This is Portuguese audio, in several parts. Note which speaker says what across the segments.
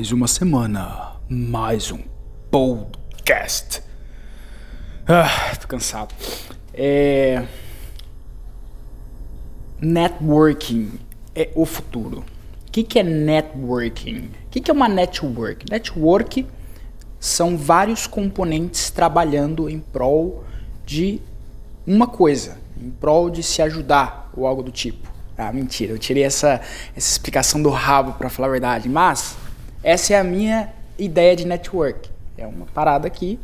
Speaker 1: Mais uma semana, mais um podcast. Ah, tô cansado. É... Networking é o futuro. O que, que é networking? O que, que é uma network? Network são vários componentes trabalhando em prol de uma coisa, em prol de se ajudar ou algo do tipo. Ah, mentira, eu tirei essa, essa explicação do rabo para falar a verdade, mas essa é a minha ideia de network. É uma parada que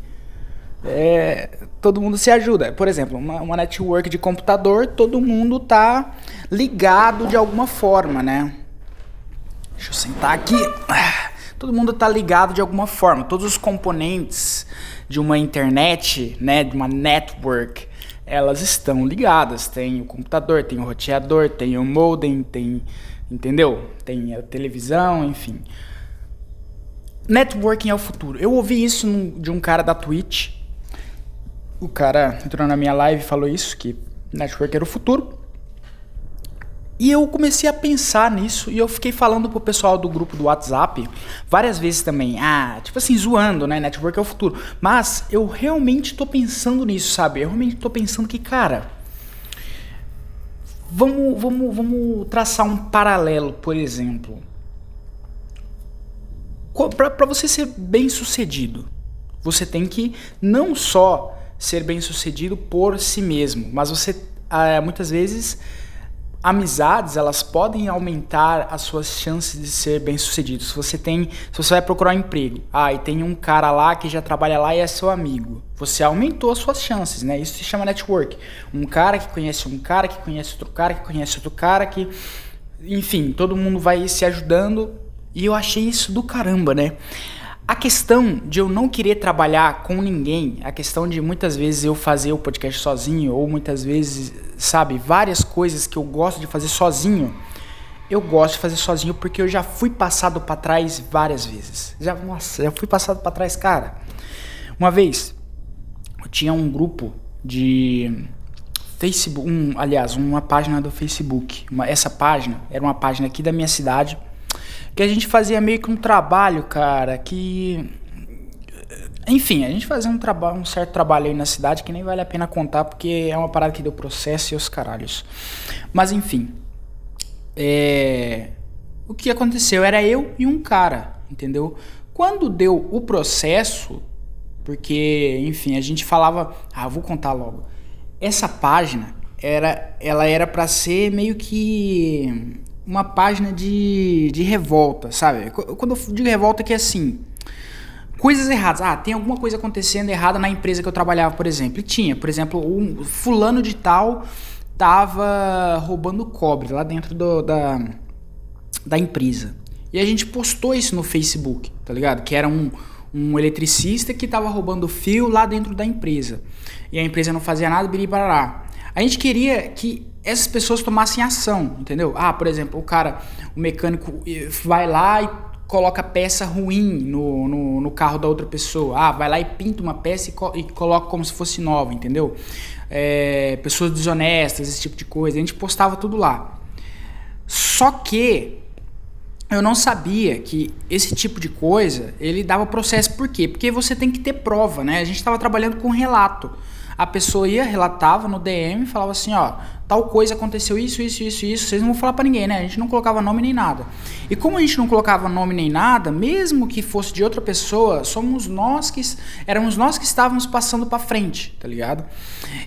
Speaker 1: é, todo mundo se ajuda. Por exemplo, uma, uma, network de computador, todo mundo tá ligado de alguma forma, né? Deixa eu sentar aqui. Todo mundo tá ligado de alguma forma. Todos os componentes de uma internet, né, de uma network, elas estão ligadas. Tem o computador, tem o roteador, tem o modem, tem, entendeu? Tem a televisão, enfim. Networking é o futuro. Eu ouvi isso de um cara da Twitch. O cara entrou na minha live e falou isso, que network era o futuro. E eu comecei a pensar nisso e eu fiquei falando pro pessoal do grupo do WhatsApp várias vezes também. Ah, tipo assim, zoando, né? Network é o futuro. Mas eu realmente tô pensando nisso, sabe? Eu realmente tô pensando que, cara. Vamos, vamos, vamos traçar um paralelo, por exemplo. Para você ser bem sucedido, você tem que não só ser bem sucedido por si mesmo, mas você ah, muitas vezes amizades elas podem aumentar as suas chances de ser bem sucedido. Se você tem, se você vai procurar um emprego, ah, e tem um cara lá que já trabalha lá e é seu amigo, você aumentou as suas chances, né? Isso se chama network. Um cara que conhece um cara que conhece outro cara que conhece outro cara que, enfim, todo mundo vai se ajudando e eu achei isso do caramba, né? A questão de eu não querer trabalhar com ninguém, a questão de muitas vezes eu fazer o podcast sozinho, ou muitas vezes, sabe, várias coisas que eu gosto de fazer sozinho, eu gosto de fazer sozinho porque eu já fui passado para trás várias vezes. Já, nossa, já fui passado para trás, cara. Uma vez, eu tinha um grupo de Facebook, um, aliás, uma página do Facebook. Uma, essa página era uma página aqui da minha cidade que a gente fazia meio que um trabalho, cara, que enfim, a gente fazia um trabalho, um certo trabalho aí na cidade que nem vale a pena contar porque é uma parada que deu processo e os caralhos. Mas enfim, é... o que aconteceu era eu e um cara, entendeu? Quando deu o processo, porque enfim a gente falava, ah, vou contar logo. Essa página era, ela era para ser meio que uma página de, de revolta, sabe? Quando eu digo revolta, é que é assim. Coisas erradas. Ah, tem alguma coisa acontecendo errada na empresa que eu trabalhava, por exemplo. E tinha, por exemplo, um fulano de tal tava roubando cobre lá dentro do, da, da empresa. E a gente postou isso no Facebook, tá ligado? Que era um, um eletricista que tava roubando fio lá dentro da empresa. E a empresa não fazia nada, biribarará. A gente queria que essas pessoas tomassem ação, entendeu? Ah, por exemplo, o cara, o mecânico eh, vai lá e coloca peça ruim no, no, no, carro da outra pessoa. Ah, vai lá e pinta uma peça e, co e coloca como se fosse nova, entendeu? É, pessoas desonestas, esse tipo de coisa. A gente postava tudo lá. Só que eu não sabia que esse tipo de coisa ele dava processo. Por quê? Porque você tem que ter prova, né? A gente estava trabalhando com relato a pessoa ia, relatava no DM, falava assim, ó, tal coisa aconteceu isso, isso, isso, isso, vocês não vão falar para ninguém, né? A gente não colocava nome nem nada. E como a gente não colocava nome nem nada, mesmo que fosse de outra pessoa, somos nós que éramos nós que estávamos passando para frente, tá ligado?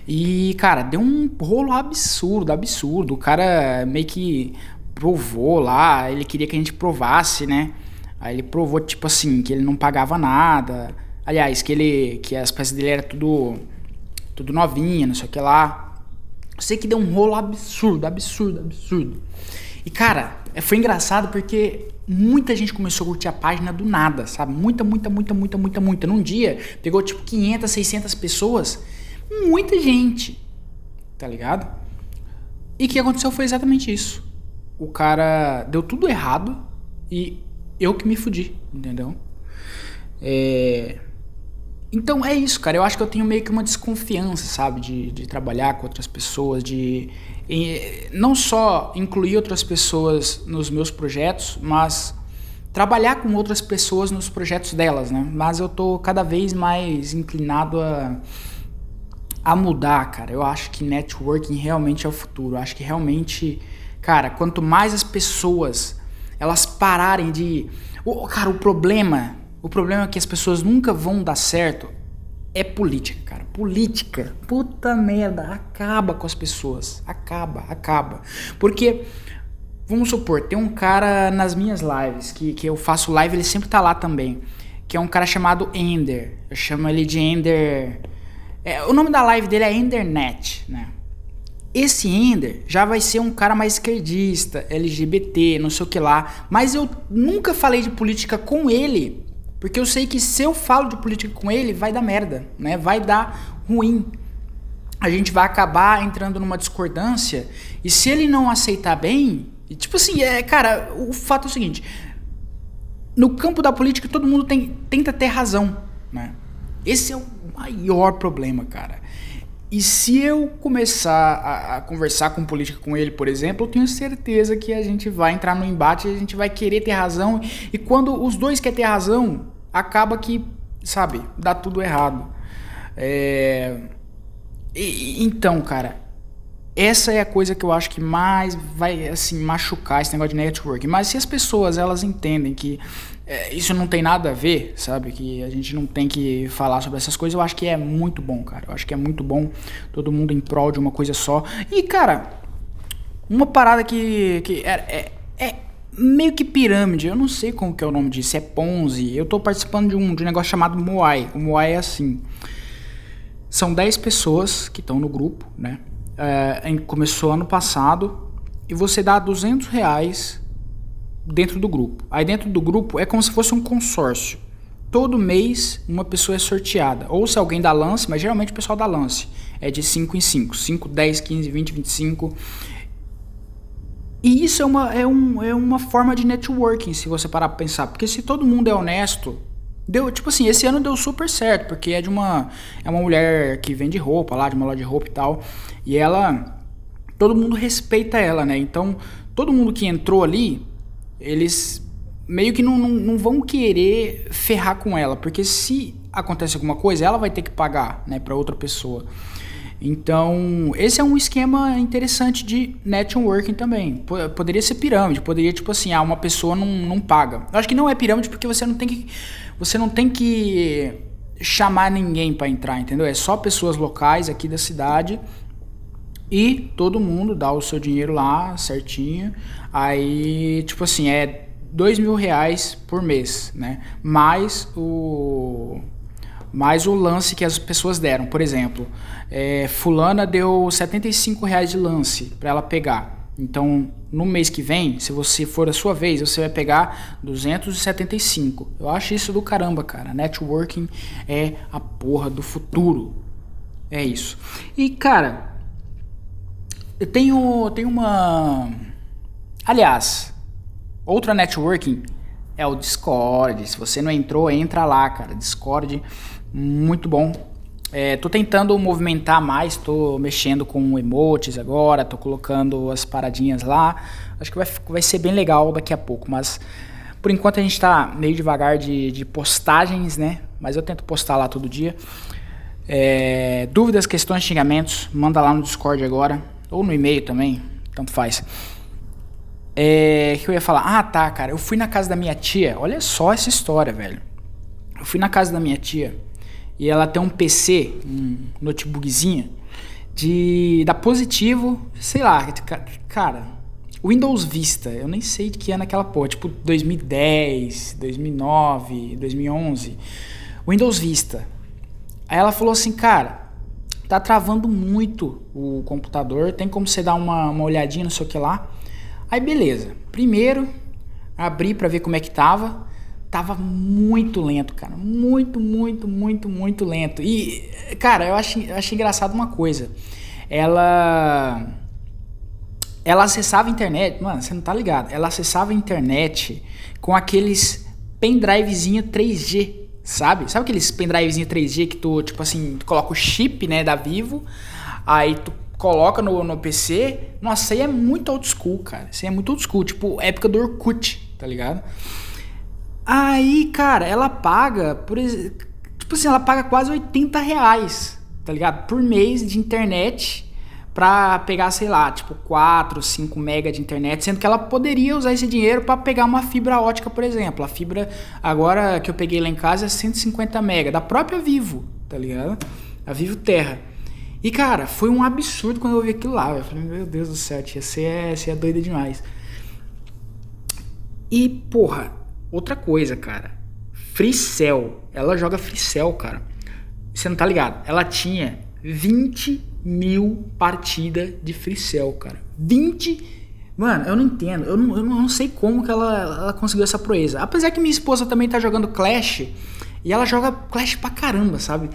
Speaker 1: E, cara, deu um rolo absurdo, absurdo. O cara meio que provou lá, ele queria que a gente provasse, né? Aí ele provou tipo assim, que ele não pagava nada. Aliás, que ele que as peças dele era tudo tudo novinha, não sei o que lá. Eu sei que deu um rolo absurdo, absurdo, absurdo. E cara, foi engraçado porque muita gente começou a curtir a página do nada, sabe? Muita, muita, muita, muita, muita, muita. Num dia, pegou tipo 500, 600 pessoas. Muita gente, tá ligado? E o que aconteceu foi exatamente isso. O cara deu tudo errado e eu que me fudi, entendeu? É então é isso, cara. Eu acho que eu tenho meio que uma desconfiança, sabe? De, de trabalhar com outras pessoas, de não só incluir outras pessoas nos meus projetos, mas trabalhar com outras pessoas nos projetos delas, né? Mas eu tô cada vez mais inclinado a, a mudar, cara. Eu acho que networking realmente é o futuro. Eu acho que realmente, cara, quanto mais as pessoas elas pararem de. O, cara, o problema, o problema é que as pessoas nunca vão dar certo é política, cara. Política, puta merda, acaba com as pessoas. Acaba, acaba. Porque Vamos supor, tem um cara nas minhas lives, que, que eu faço live, ele sempre tá lá também. Que é um cara chamado Ender. Eu chamo ele de Ender. É, o nome da live dele é Endernet, né? Esse Ender já vai ser um cara mais esquerdista, LGBT, não sei o que lá. Mas eu nunca falei de política com ele, porque eu sei que se eu falo de política com ele, vai dar merda, né? Vai dar ruim. A gente vai acabar entrando numa discordância. E se ele não aceitar bem, tipo assim, é, cara, o fato é o seguinte: no campo da política todo mundo tem, tenta ter razão, né? Esse é o maior problema, cara. E se eu começar a, a, conversar com política com ele, por exemplo, eu tenho certeza que a gente vai entrar no embate, a gente vai querer ter razão. E quando os dois querem ter razão, acaba que, sabe, dá tudo errado. É... E, então, cara, essa é a coisa que eu acho que mais vai assim machucar esse negócio de network. Mas se as pessoas elas entendem que é, isso não tem nada a ver, sabe? Que a gente não tem que falar sobre essas coisas, eu acho que é muito bom, cara. Eu acho que é muito bom todo mundo em prol de uma coisa só. E, cara, uma parada que, que é, é, é meio que pirâmide, eu não sei como que é o nome disso, é Ponzi. Eu tô participando de um, de um negócio chamado Moai. O Moai é assim. São 10 pessoas que estão no grupo, né? é, começou ano passado e você dá 200 reais dentro do grupo. Aí dentro do grupo é como se fosse um consórcio. Todo mês uma pessoa é sorteada. Ou se alguém dá lance, mas geralmente o pessoal dá lance. É de 5 em 5. 5, 10, 15, 20, 25. E isso é uma, é, um, é uma forma de networking, se você parar pra pensar. Porque se todo mundo é honesto, deu, tipo assim, esse ano deu super certo, porque é de uma é uma mulher que vende roupa lá, de uma loja de roupa e tal. E ela. Todo mundo respeita ela, né? Então, todo mundo que entrou ali, eles meio que não, não, não vão querer ferrar com ela, porque se acontece alguma coisa, ela vai ter que pagar, né, para outra pessoa. Então, esse é um esquema interessante de networking também. Poderia ser pirâmide, poderia, tipo assim, ah, uma pessoa não, não paga. Eu acho que não é pirâmide porque você não tem que. Você não tem que chamar ninguém para entrar, entendeu? É só pessoas locais aqui da cidade e todo mundo dá o seu dinheiro lá certinho. Aí, tipo assim, é dois mil reais por mês, né? Mais o mais o lance que as pessoas deram. Por exemplo, é, fulana deu 75 reais de lance para ela pegar. Então, no mês que vem, se você for a sua vez, você vai pegar 275. Eu acho isso do caramba, cara. Networking é a porra do futuro. É isso. E, cara, eu tenho, tenho uma. Aliás, outra networking é o Discord. Se você não entrou, entra lá, cara. Discord, muito bom. É, tô tentando movimentar mais, tô mexendo com emotes agora, tô colocando as paradinhas lá. Acho que vai, vai ser bem legal daqui a pouco, mas por enquanto a gente tá meio devagar de, de postagens, né? Mas eu tento postar lá todo dia. É, dúvidas, questões, xingamentos, manda lá no Discord agora. Ou no e-mail também, tanto faz. É, que eu ia falar, ah tá, cara, eu fui na casa da minha tia, olha só essa história, velho. Eu fui na casa da minha tia e ela tem um PC, um notebookzinho, de da positivo, sei lá, cara, Windows Vista, eu nem sei de que ano aquela porra, tipo 2010, 2009, 2011. Windows Vista. Aí ela falou assim, cara, tá travando muito o computador, tem como você dar uma, uma olhadinha, não sei o que lá. Aí beleza, primeiro abri para ver como é que tava, tava muito lento, cara, muito, muito, muito, muito lento. E, cara, eu achei, achei engraçado uma coisa, ela... Ela acessava a internet, mano, você não tá ligado, ela acessava a internet com aqueles pendrivezinho 3G sabe? Sabe aqueles pendrivezinho 3G que tu, tipo assim, tu coloca o chip, né, da Vivo, aí tu coloca no, no PC. Nossa, aí é muito old school, cara. Isso aí é muito old school, tipo época do Orkut, tá ligado? Aí, cara, ela paga, por tipo assim, ela paga quase 80 reais, tá ligado? Por mês de internet pra pegar, sei lá, tipo 4, 5 mega de internet, sendo que ela poderia usar esse dinheiro para pegar uma fibra ótica, por exemplo. A fibra agora que eu peguei lá em casa é 150 mega, da própria Vivo, tá ligado? A Vivo Terra. E cara, foi um absurdo quando eu vi aquilo lá. Eu falei, meu Deus do céu, tia, você é, você é doida demais. E, porra, outra coisa, cara. Fricel. Ela joga Fricel, cara. Você não tá ligado? Ela tinha 20 mil partidas de Fricel, cara. 20 Mano, eu não entendo. Eu não, eu não sei como que ela, ela conseguiu essa proeza. Apesar que minha esposa também tá jogando Clash. E ela joga Clash pra caramba, sabe?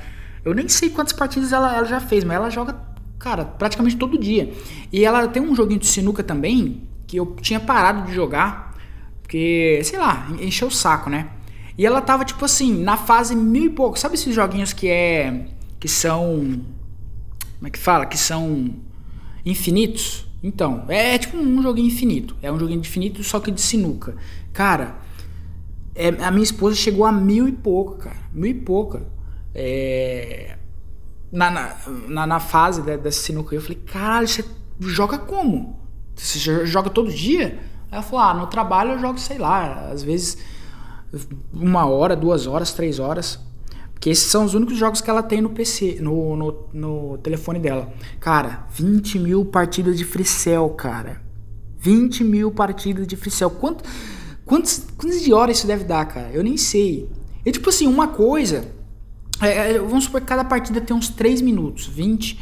Speaker 1: Eu nem sei quantas partidas ela, ela já fez, mas ela joga, cara, praticamente todo dia. E ela tem um joguinho de sinuca também, que eu tinha parado de jogar. Porque, sei lá, encheu o saco, né? E ela tava, tipo assim, na fase mil e pouco. Sabe esses joguinhos que é. que são. Como é que fala? Que são infinitos? Então, é, é tipo um joguinho infinito. É um joguinho infinito, só que de sinuca. Cara, é, a minha esposa chegou a mil e pouco, cara. Mil e pouca. É, na, na, na, fase dessa sinuca. Eu falei, caralho, você joga como? Você joga todo dia? Ela falou, ah, no trabalho eu jogo, sei lá, às vezes uma hora, duas horas, três horas. Porque esses são os únicos jogos que ela tem no PC, no, no, no telefone dela. Cara, 20 mil partidas de Freecell, cara. 20 mil partidas de Freecell. Quanto, quantos, quantas de horas isso deve dar, cara? Eu nem sei. E tipo assim, uma coisa. É, é vamos supor que cada partida tem uns 3 minutos. 20,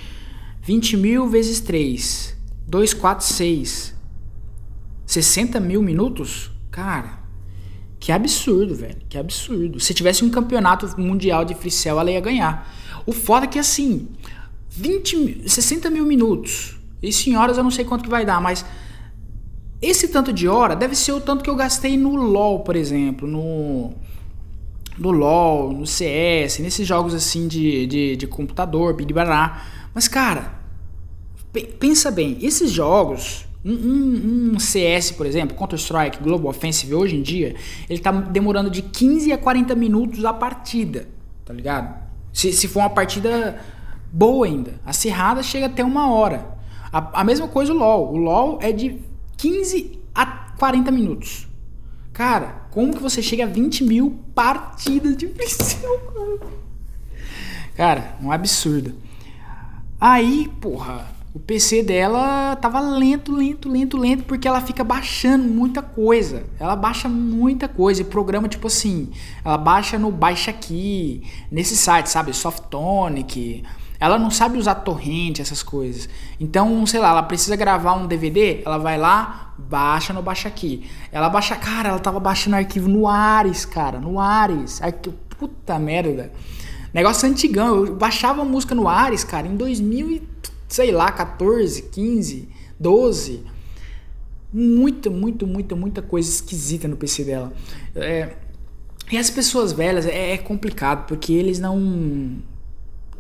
Speaker 1: 20 mil vezes 3. 2, 4, 6. 60 mil minutos? Cara, que absurdo, velho. Que absurdo. Se tivesse um campeonato mundial de freestyle, ela ia ganhar. O foda é que assim, 20, 60 mil minutos. E senhoras, eu não sei quanto que vai dar, mas esse tanto de hora deve ser o tanto que eu gastei no LoL, por exemplo, no no LoL, no CS, nesses jogos assim de, de, de computador, biribará. Mas cara, pensa bem, esses jogos um, um, um, CS, por exemplo, Counter-Strike, Global Offensive, hoje em dia, ele tá demorando de 15 a 40 minutos a partida, tá ligado? Se, se for uma partida boa ainda. Acirrada chega até uma hora. A, a mesma coisa o LoL. O LoL é de 15 a 40 minutos. Cara, como que você chega a 20 mil partidas de cara? Cara, um absurdo. Aí, porra, o PC dela tava lento, lento, lento, lento, porque ela fica baixando muita coisa. Ela baixa muita coisa. E programa, tipo assim, ela baixa no Baixa Aqui, nesse site, sabe? Softonic. Ela não sabe usar torrente, essas coisas. Então, sei lá, ela precisa gravar um DVD, ela vai lá, baixa no Baixa Aqui. Ela baixa, cara, ela tava baixando arquivo no Ares, cara, no Ares. Arquivo, puta merda. Negócio antigão. Eu baixava música no Ares, cara, em 2000 e sei lá, 14, 15, 12. Muita, muito, muita, muita coisa esquisita no PC dela. É, e as pessoas velhas é, é, complicado, porque eles não.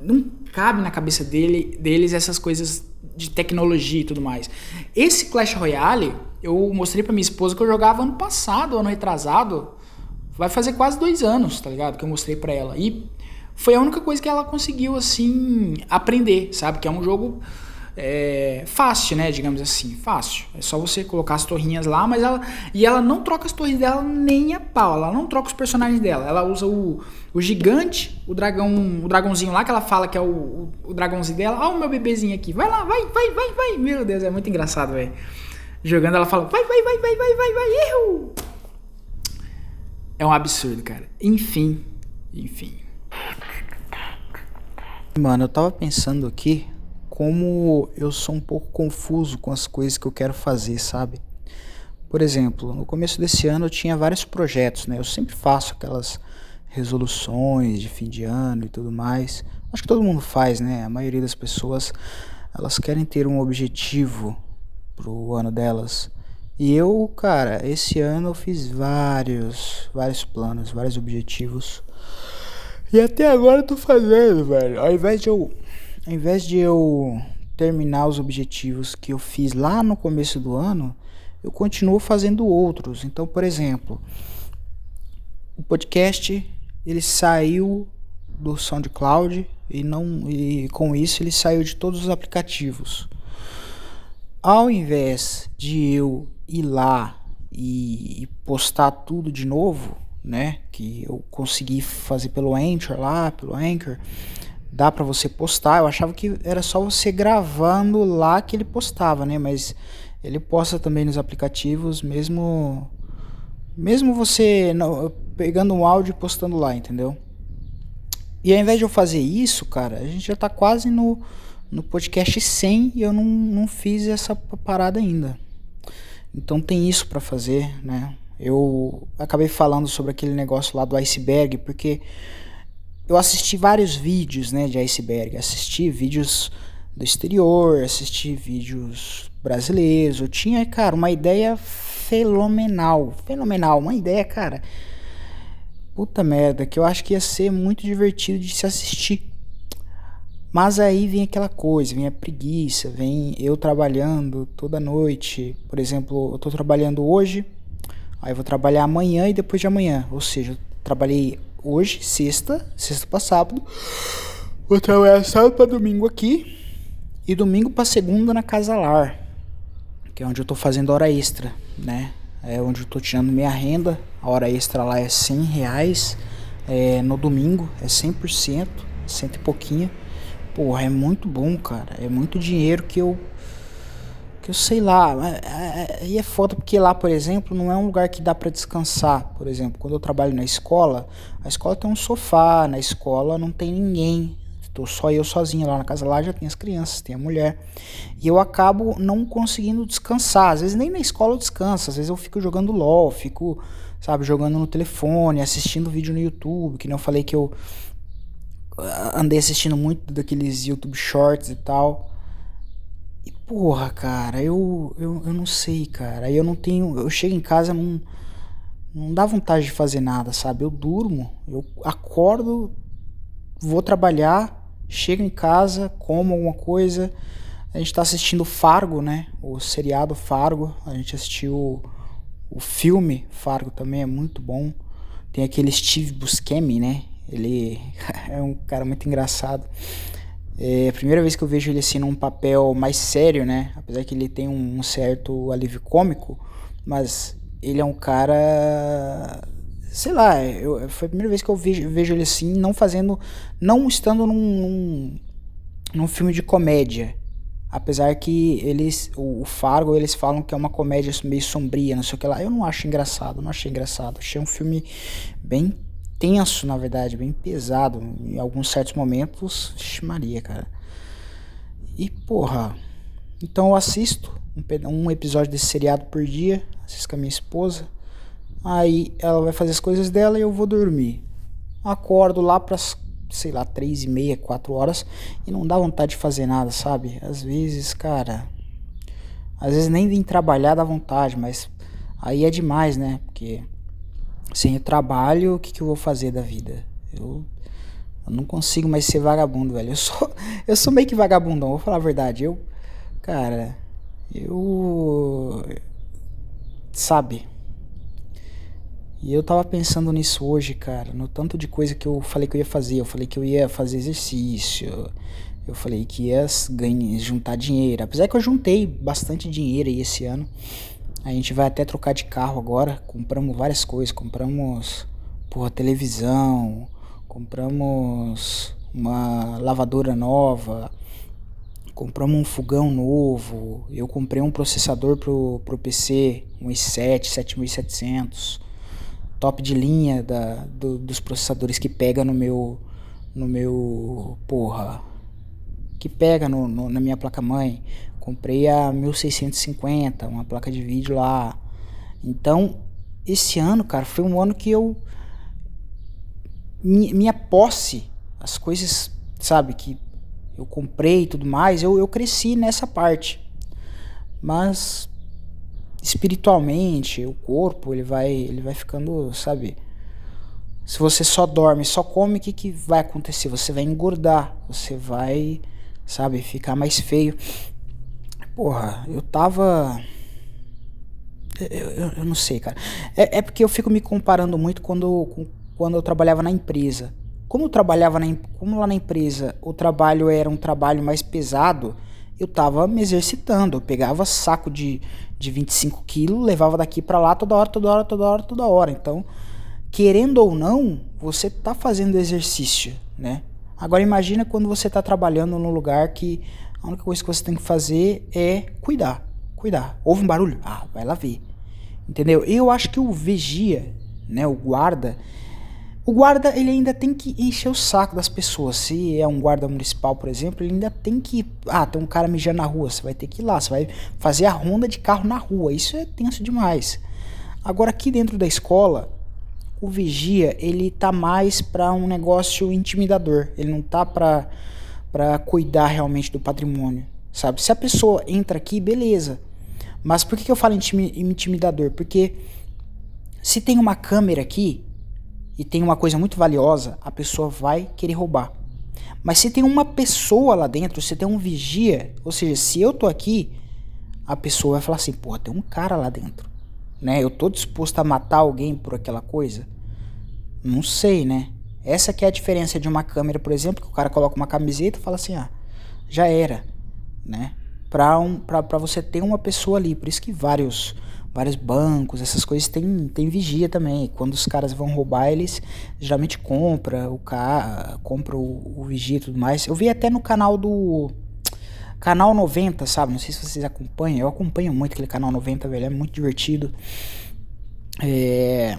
Speaker 1: Não cabe na cabeça dele, deles essas coisas de tecnologia e tudo mais. Esse Clash Royale, eu mostrei pra minha esposa que eu jogava ano passado, ano retrasado. Vai fazer quase dois anos, tá ligado? Que eu mostrei pra ela. E foi a única coisa que ela conseguiu, assim, aprender, sabe? Que é um jogo é, fácil, né? Digamos assim, fácil. É só você colocar as torrinhas lá, mas ela. E ela não troca as torres dela nem a pau. Ela não troca os personagens dela. Ela usa o, o gigante, o dragão, o dragãozinho lá, que ela fala que é o, o, o dragãozinho dela. Ó, o meu bebezinho aqui. Vai lá, vai, vai, vai, vai. Meu Deus, é muito engraçado, velho. Jogando, ela fala, vai, vai, vai, vai, vai, vai, vai, erro! É um absurdo, cara. Enfim, enfim.
Speaker 2: Mano, eu tava pensando aqui como eu sou um pouco confuso com as coisas que eu quero fazer, sabe? Por exemplo, no começo desse ano eu tinha vários projetos, né? Eu sempre faço aquelas resoluções de fim de ano e tudo mais. Acho que todo mundo faz, né? A maioria das pessoas elas querem ter um objetivo pro ano delas. E eu, cara, esse ano eu fiz vários, vários planos, vários objetivos e até agora eu tô fazendo, velho. Ao invés de eu. Ao invés de eu terminar os objetivos que eu fiz lá no começo do ano, eu continuo fazendo outros. Então, por exemplo,
Speaker 1: o podcast ele saiu do SoundCloud e não e com isso ele saiu de todos os aplicativos. Ao invés de eu ir lá e postar tudo de novo, né, que eu consegui fazer pelo Anchor lá, pelo Anchor, dá para você postar. Eu achava que era só você gravando lá que ele postava, né, mas ele posta também nos aplicativos, mesmo mesmo você não, pegando um áudio e postando lá, entendeu? E ao invés de eu fazer isso, cara, a gente já tá quase no, no podcast 100 e eu não, não fiz essa parada ainda. Então tem isso para fazer, né? Eu acabei falando sobre aquele negócio lá do iceberg, porque eu assisti vários vídeos, né, de iceberg. Assisti vídeos do exterior, assisti vídeos brasileiros. Eu tinha, cara, uma ideia fenomenal, fenomenal, uma ideia, cara, Puta merda, que eu acho que ia ser muito divertido de se assistir. Mas aí vem aquela coisa, vem a preguiça, vem eu trabalhando toda noite. Por exemplo, eu tô trabalhando hoje, aí vou trabalhar amanhã e depois de amanhã. Ou seja, eu trabalhei hoje, sexta, sexta para sábado. Vou trabalhar sábado para domingo aqui e domingo para segunda na Casa Lar, que é onde eu tô fazendo hora extra, né? é onde eu tô tirando minha renda. A hora extra lá é 100 reais. É, no domingo é 100%, cento e pouquinho. Porra, é muito bom, cara. É muito dinheiro que eu. Que eu sei lá. É, é, e é foda porque lá, por exemplo, não é um lugar que dá para descansar. Por exemplo, quando eu trabalho na escola, a escola tem um sofá, na escola não tem ninguém. Tô só eu sozinho lá na casa lá, já tem as crianças, tem a mulher. E eu acabo não conseguindo descansar. Às vezes nem na escola eu descanso, às vezes eu fico jogando LOL, fico, sabe, jogando no telefone, assistindo vídeo no YouTube, que nem eu falei que eu ah, andei assistindo muito daqueles YouTube Shorts e tal. Porra, cara, eu, eu, eu não sei, cara. Eu não tenho. Eu chego em casa, não, não dá vontade de fazer nada, sabe? Eu durmo, eu acordo, vou trabalhar, chego em casa, como alguma coisa. A gente tá assistindo Fargo, né? O seriado Fargo. A gente assistiu o filme Fargo também, é muito bom. Tem aquele Steve Buscemi, né? Ele é um cara muito engraçado. É a primeira vez que eu vejo ele assim num papel mais sério, né? Apesar que ele tem um certo alívio cômico, mas ele é um cara sei lá, eu, foi a primeira vez que eu vejo, vejo ele assim, não fazendo, não estando num, num, num filme de comédia. Apesar que eles, o, o, Fargo, eles falam que é uma comédia meio sombria, não sei o que lá. Eu não acho engraçado, não achei engraçado. Achei um filme bem tenso, na verdade, bem pesado. Em alguns certos momentos, Maria, cara. E, porra, então eu assisto um, um episódio desse seriado por dia, assisto com a minha esposa. Aí ela vai fazer as coisas dela e eu vou dormir. Acordo lá para sei lá, três e meia, quatro horas e não dá vontade de fazer nada, sabe? Às vezes, cara, às vezes nem vim trabalhar dá vontade, mas aí é demais, né? Porque sem o trabalho, o que, que eu vou fazer da vida? Eu, eu não consigo mais ser vagabundo, velho. Eu sou, eu sou meio que vagabundão, vou falar a verdade. Eu, cara, eu. Sabe? E eu tava pensando nisso hoje, cara, no tanto de coisa que eu falei que eu ia fazer. Eu falei que eu ia fazer exercício, eu falei que ia ganhar, juntar dinheiro. Apesar que eu juntei bastante dinheiro aí esse ano. A gente vai até trocar de carro agora. Compramos várias coisas. Compramos, porra, televisão. Compramos uma lavadora nova. Compramos um fogão novo. Eu comprei um processador pro, pro PC, um i7 7700 top de linha da, do, dos processadores que pega no meu no meu porra que pega no, no, na minha placa mãe comprei a 1650 uma placa de vídeo lá então esse ano cara foi um ano que eu minha posse as coisas sabe que eu comprei e tudo mais eu, eu cresci nessa parte mas espiritualmente, o corpo, ele vai, ele vai ficando, sabe? Se você só dorme, só come, o que, que vai acontecer? Você vai engordar, você vai, sabe, ficar mais feio. Porra, eu tava. Eu, eu, eu não sei, cara. É, é, porque eu fico me comparando muito quando, quando eu trabalhava na empresa. Como eu trabalhava na, como lá na empresa o trabalho era um trabalho mais pesado, eu tava me exercitando. Eu pegava saco de, de 25 quilos, levava daqui para lá toda hora, toda hora, toda hora, toda hora. Então, querendo ou não, você tá fazendo exercício, né? Agora imagina quando você tá trabalhando num lugar que a única coisa que você tem que fazer é cuidar, cuidar. Houve um barulho? Ah, vai lá ver. Entendeu? Eu acho que o vigia, né, o guarda, o guarda, ele ainda tem que encher o saco das pessoas. Se é um guarda municipal, por exemplo, ele ainda tem que. Ah, tem um cara mijando na rua, você vai ter que ir lá, você vai fazer a ronda de carro na rua. Isso é tenso demais. Agora, aqui dentro da escola, o vigia, ele tá mais para um negócio intimidador. Ele não tá para para cuidar realmente do patrimônio, sabe? Se a pessoa entra aqui, beleza. Mas por que, que eu falo intimidador? Porque se tem uma câmera aqui, e tem uma coisa muito valiosa, a pessoa vai querer roubar. Mas se tem uma pessoa lá dentro, se tem um vigia, ou seja, se eu tô aqui, a pessoa vai falar assim, pô, tem um cara lá dentro, né? Eu tô disposto a matar alguém por aquela coisa? Não sei, né? Essa que é a diferença de uma câmera, por exemplo, que o cara coloca uma camiseta e fala assim, ah, já era, né? Pra, um, pra, pra você ter uma pessoa ali, por isso que vários vários bancos, essas coisas tem, tem vigia também. Quando os caras vão roubar, eles geralmente compram o carro, compram o, o vigia e tudo mais. Eu vi até no canal do Canal 90, sabe? Não sei se vocês acompanham. Eu acompanho muito aquele Canal 90, velho. É muito divertido. É...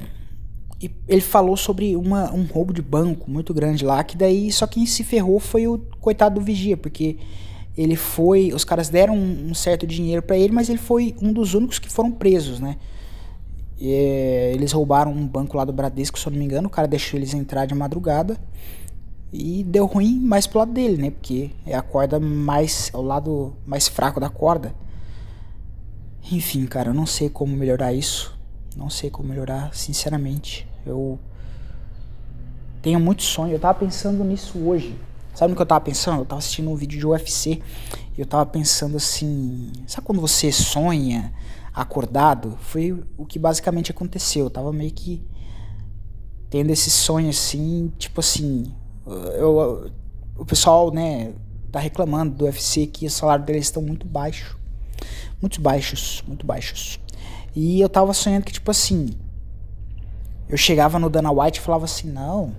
Speaker 1: E ele falou sobre uma, um roubo de banco muito grande lá, que daí só quem se ferrou foi o coitado do vigia, porque ele foi, os caras deram um, um certo dinheiro para ele, mas ele foi um dos únicos que foram presos, né? E, eles roubaram um banco lá do Bradesco, se eu não me engano, o cara deixou eles entrar de madrugada e deu ruim mais pro lado dele, né? Porque é a corda mais, é o lado mais fraco da corda. Enfim, cara, eu não sei como melhorar isso. Não sei como melhorar, sinceramente. Eu tenho muito sonho. Eu tava pensando nisso hoje. Sabe no que eu tava pensando? Eu tava assistindo um vídeo de UFC e eu tava pensando assim. Sabe quando você sonha acordado? Foi o que basicamente aconteceu. Eu tava meio que tendo esse sonho assim, tipo assim. Eu, o pessoal, né, tá reclamando do UFC que o salário deles estão muito baixo. Muito baixos, muito baixos. E eu tava sonhando que, tipo assim. Eu chegava no Dana White e falava assim: não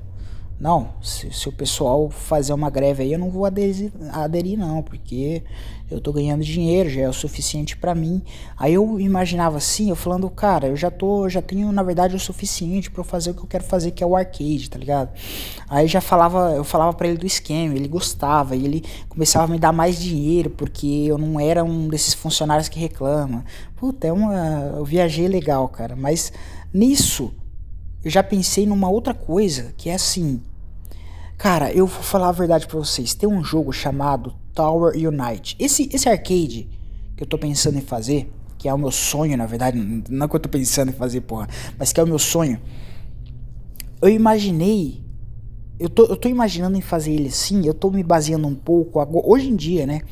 Speaker 1: não, se, se, o pessoal fazer uma greve aí, eu não vou aderir, aderir não, porque eu tô ganhando dinheiro, já é o suficiente para mim. Aí eu imaginava assim, eu falando, cara, eu já tô, já tenho na verdade o suficiente para fazer o que eu quero fazer, que é o arcade, tá ligado? Aí já falava, eu falava para ele do esquema, ele gostava, e ele começava a me dar mais dinheiro, porque eu não era um desses funcionários que reclama. Puta, é uma, eu viajei legal, cara, mas nisso eu já pensei numa outra coisa, que é assim. Cara, eu vou falar a verdade para vocês. Tem um jogo chamado Tower Unite. Esse, esse arcade que eu tô pensando em fazer, que é o meu sonho, na verdade, não é que eu tô pensando em fazer, porra, mas que é o meu sonho. Eu imaginei. Eu tô, eu tô imaginando em fazer ele assim, eu tô me baseando um pouco. Hoje em dia, né?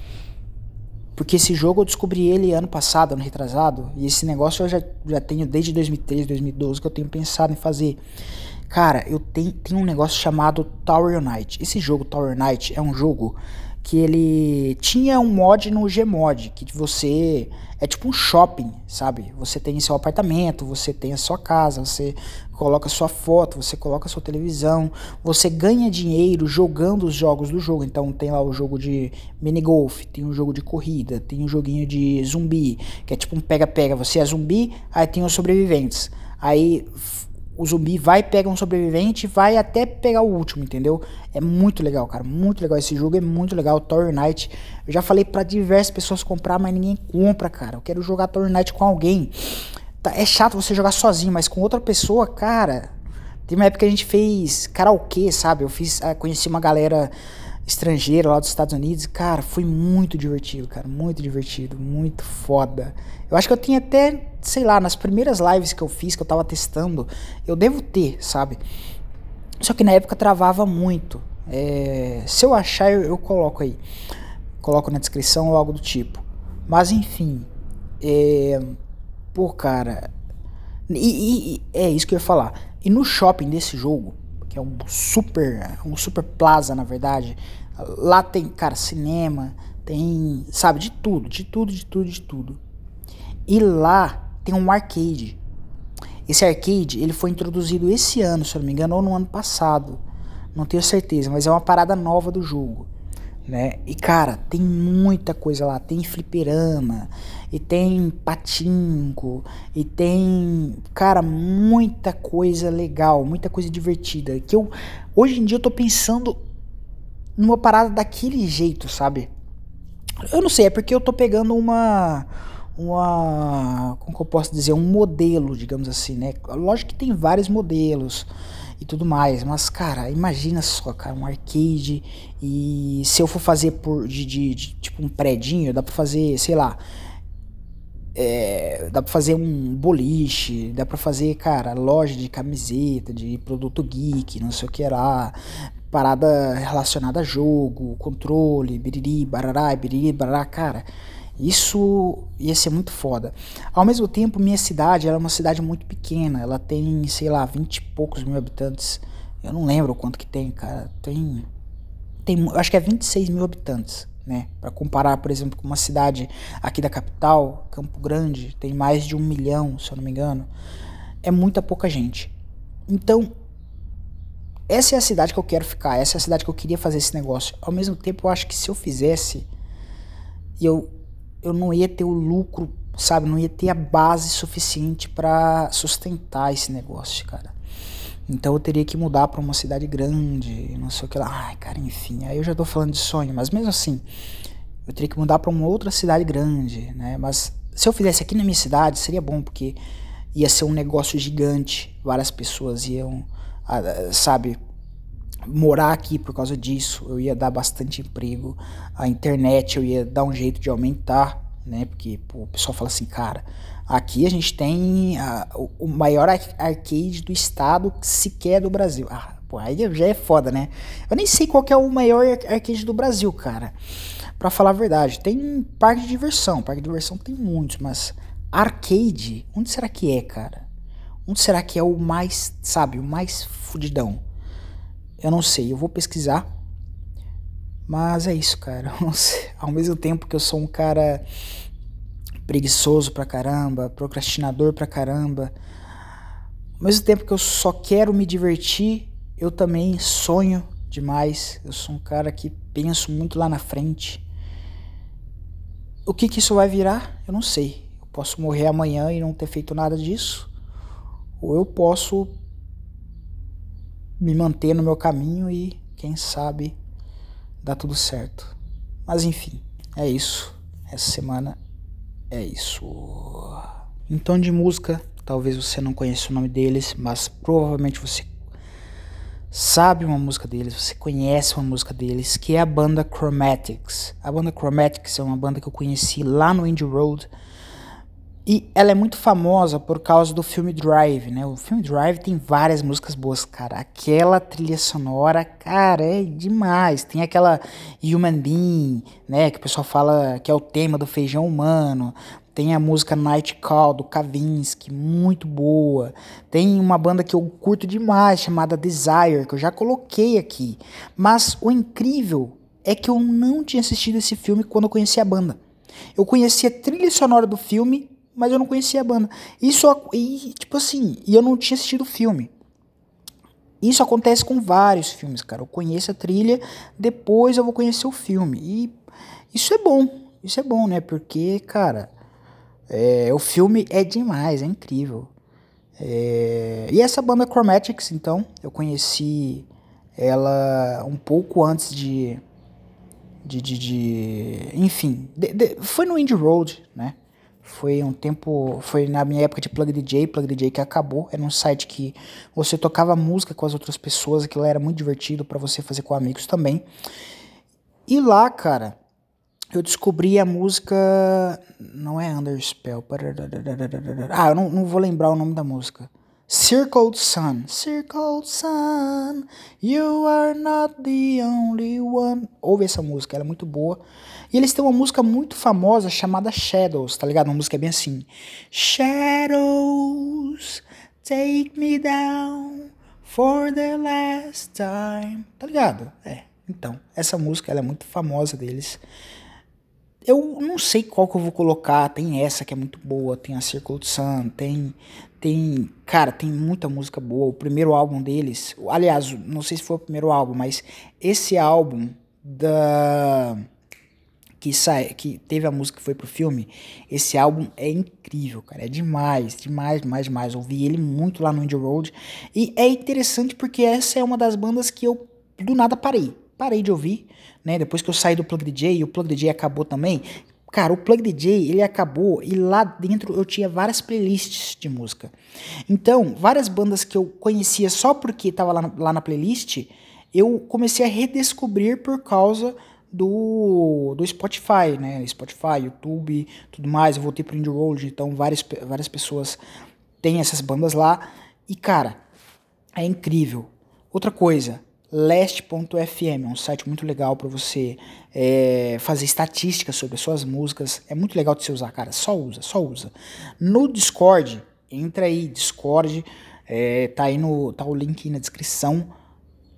Speaker 1: Porque esse jogo eu descobri ele ano passado, ano retrasado, e esse negócio eu já, já tenho desde 2013, 2012 que eu tenho pensado em fazer. Cara, eu tenho, tenho um negócio chamado Tower Unite. Esse jogo, Tower Unite, é um jogo que ele tinha um mod no Gmod, que você é tipo um shopping, sabe? Você tem seu apartamento, você tem a sua casa, você coloca sua foto, você coloca sua televisão, você ganha dinheiro jogando os jogos do jogo. Então tem lá o jogo de mini golf, tem um jogo de corrida, tem um joguinho de zumbi, que é tipo um pega-pega. Você é zumbi, aí tem os sobreviventes. Aí o zumbi vai, pega um sobrevivente vai até pegar o último, entendeu? É muito legal, cara. Muito legal. Esse jogo é muito legal. Tower Night. Eu já falei para diversas pessoas comprar, mas ninguém compra, cara. Eu quero jogar Tower Night com alguém. Tá, é chato você jogar sozinho, mas com outra pessoa, cara. Tem uma época que a gente fez karaokê, sabe? Eu fiz, ah, conheci uma galera estrangeira lá dos Estados Unidos. Cara, foi muito divertido, cara. Muito divertido. Muito foda. Eu acho que eu tinha até, sei lá, nas primeiras lives que eu fiz, que eu tava testando, eu devo ter, sabe? Só que na época travava muito. É, se eu achar, eu, eu, coloco aí. Coloco na descrição ou algo do tipo. Mas enfim. É, pô, cara. E, e, é isso que eu ia falar. E no shopping desse jogo, que é um super. um super plaza, na verdade. Lá tem, cara, cinema, tem, sabe, de tudo, de tudo, de tudo, de tudo. E lá tem um arcade. Esse arcade, ele foi introduzido esse ano, se eu não me engano, ou no ano passado. Não tenho certeza, mas é uma parada nova do jogo né? E cara, tem muita coisa lá, tem fliperama, e tem patinco, e tem, cara, muita coisa legal, muita coisa divertida, que eu hoje em dia eu tô pensando numa parada daquele jeito, sabe? Eu não sei, é porque eu tô pegando uma uma, como que eu posso dizer, um modelo, digamos assim, né? Lógico que tem vários modelos e tudo mais. Mas, cara, imagina só, cara, um arcade e se eu for fazer por de, de, de tipo um predinho, dá pra fazer, sei lá. É, dá pra fazer um boliche, dá pra fazer, cara, loja de camiseta, de produto geek, não sei o que lá, parada relacionada a jogo, controle, biriri, barará, biriri, barará, cara. Isso ia ser muito foda. Ao mesmo tempo, minha cidade é uma cidade muito pequena. Ela tem, sei lá, 20 e poucos mil habitantes. Eu não lembro quanto que tem, cara. Tem. tem acho que é 26 mil habitantes, né? Para comparar, por exemplo, com uma cidade aqui da capital, Campo Grande, tem mais de um milhão, se eu não me engano. É muita pouca gente. Então, essa é a cidade que eu quero ficar. Essa é a cidade que eu queria fazer esse negócio. Ao mesmo tempo, eu acho que se eu fizesse. E eu eu não ia ter o lucro, sabe? Não ia ter a base suficiente para sustentar esse negócio, cara. Então eu teria que mudar para uma cidade grande, não sei o que lá. Ai, cara, enfim. Aí eu já tô falando de sonho, mas mesmo assim, eu teria que mudar para uma outra cidade grande, né? Mas se eu fizesse aqui na minha cidade, seria bom, porque ia ser um negócio gigante. Várias pessoas iam, ah, sabe, morar aqui por causa disso, eu ia dar bastante emprego. A internet eu ia dar um jeito de aumentar, né? Porque pô, o pessoal fala assim, cara, aqui a gente tem a, o, maior arcade do estado sequer do Brasil. Ah, pô, aí já é foda, né? Eu nem sei qual é o maior arcade do Brasil, cara. Pra falar a verdade, tem parque de diversão, parque de diversão tem muitos, mas arcade, onde será que é, cara? Onde será que é o mais, sabe, o mais fudidão? Eu não sei, eu vou pesquisar. Mas é isso, cara. Ao mesmo tempo que eu sou um cara preguiçoso pra caramba, procrastinador pra caramba, ao mesmo tempo que eu só quero me divertir, eu também sonho demais. Eu sou um cara que penso muito lá na frente. O que que isso vai virar? Eu não sei. Eu posso morrer amanhã e não ter feito nada disso, ou eu posso me manter no meu caminho e, quem sabe, dar tudo certo. Mas enfim, é isso. Essa semana é isso. Tom de música, talvez você não conheça o nome deles, mas provavelmente você sabe uma música deles, você conhece uma música deles, que é a banda Chromatics. A banda Chromatics é uma banda que eu conheci lá no Indie Road e ela é muito famosa por causa do filme Drive, né? O filme Drive tem várias músicas boas, cara. Aquela trilha sonora, cara, é demais. Tem aquela Human Being, né? Que o pessoal fala que é o tema do feijão humano. Tem a música Night Call do Kavinsky, muito boa. Tem uma banda que eu curto demais chamada Desire, que eu já coloquei aqui. Mas o incrível é que eu não tinha assistido esse filme quando eu conheci a banda. Eu conheci a trilha sonora do filme mas eu não conhecia a banda. Isso, e, tipo assim, e eu não tinha assistido o filme. Isso acontece com vários filmes, cara. Eu conheço a trilha, depois eu vou conhecer o filme. E isso é bom, isso é bom, né? Porque, cara, é, o filme é demais, é incrível. É, e essa banda Chromatics, então, eu conheci ela um pouco antes de. de, de, de enfim, de, de, foi no Indie Road, né? Foi um tempo, foi na minha época de Plug DJ, Plug DJ que acabou. Era um site que você tocava música com as outras pessoas, aquilo era muito divertido para você fazer com amigos também. E lá, cara, eu descobri a música. Não é Underspell. Ah, eu não, não vou lembrar o nome da música. Circled Sun. Circled Sun, you are not the only one. Ouve essa música, ela é muito boa. E eles têm uma música muito famosa chamada Shadows, tá ligado? Uma música bem assim. Shadows, take me down for the last time. Tá ligado? É. Então, essa música ela é muito famosa deles. Eu não sei qual que eu vou colocar. Tem essa que é muito boa, tem a Circle Sun, tem tem, cara, tem muita música boa. O primeiro álbum deles, aliás, não sei se foi o primeiro álbum, mas esse álbum da que sai, que teve a música que foi pro filme, esse álbum é incrível, cara, é demais, demais, demais, demais. Ouvi ele muito lá no Indie Road e é interessante porque essa é uma das bandas que eu do nada parei parei de ouvir, né? Depois que eu saí do Plug DJ e o Plug DJ acabou também. Cara, o Plug DJ ele acabou e lá dentro eu tinha várias playlists de música. Então, várias bandas que eu conhecia só porque tava lá, lá na playlist, eu comecei a redescobrir por causa do, do Spotify, né? Spotify, YouTube, tudo mais. Eu voltei pro Indie Road, então várias, várias pessoas têm essas bandas lá. E cara, é incrível. Outra coisa, last.fm, é um site muito legal para você é, fazer estatísticas sobre as suas músicas. É muito legal de você usar, cara. Só usa, só usa. No Discord, entra aí, Discord, é, tá aí no, tá o link na descrição.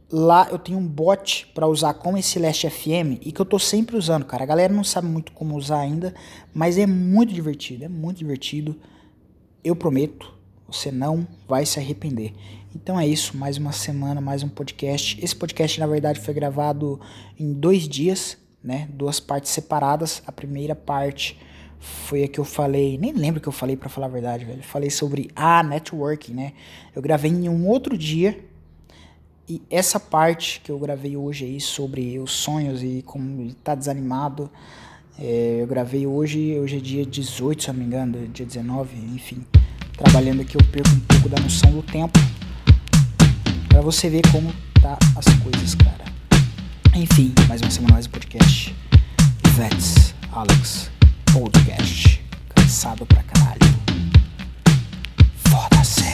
Speaker 1: Lá eu tenho um bot para usar com esse Last FM e que eu tô sempre usando, cara. A galera não sabe muito como usar ainda, mas é muito divertido, é muito divertido. Eu prometo, você não vai se arrepender. Então é isso, mais uma semana, mais um podcast. Esse podcast, na verdade, foi gravado em dois dias, né? Duas partes separadas. A primeira parte foi a que eu falei, nem lembro o que eu falei para falar a verdade, velho. Falei sobre a networking, né? Eu gravei em um outro dia. E essa parte que eu gravei hoje aí sobre os sonhos e como tá desanimado, é, eu gravei hoje, hoje é dia 18, se não me engano, dia 19, enfim. Trabalhando aqui eu perco um pouco da noção do tempo para você ver como tá as coisas, cara. Enfim, mais uma semana mais um podcast. Vets, Alex, podcast. Cansado pra caralho. Foda-se.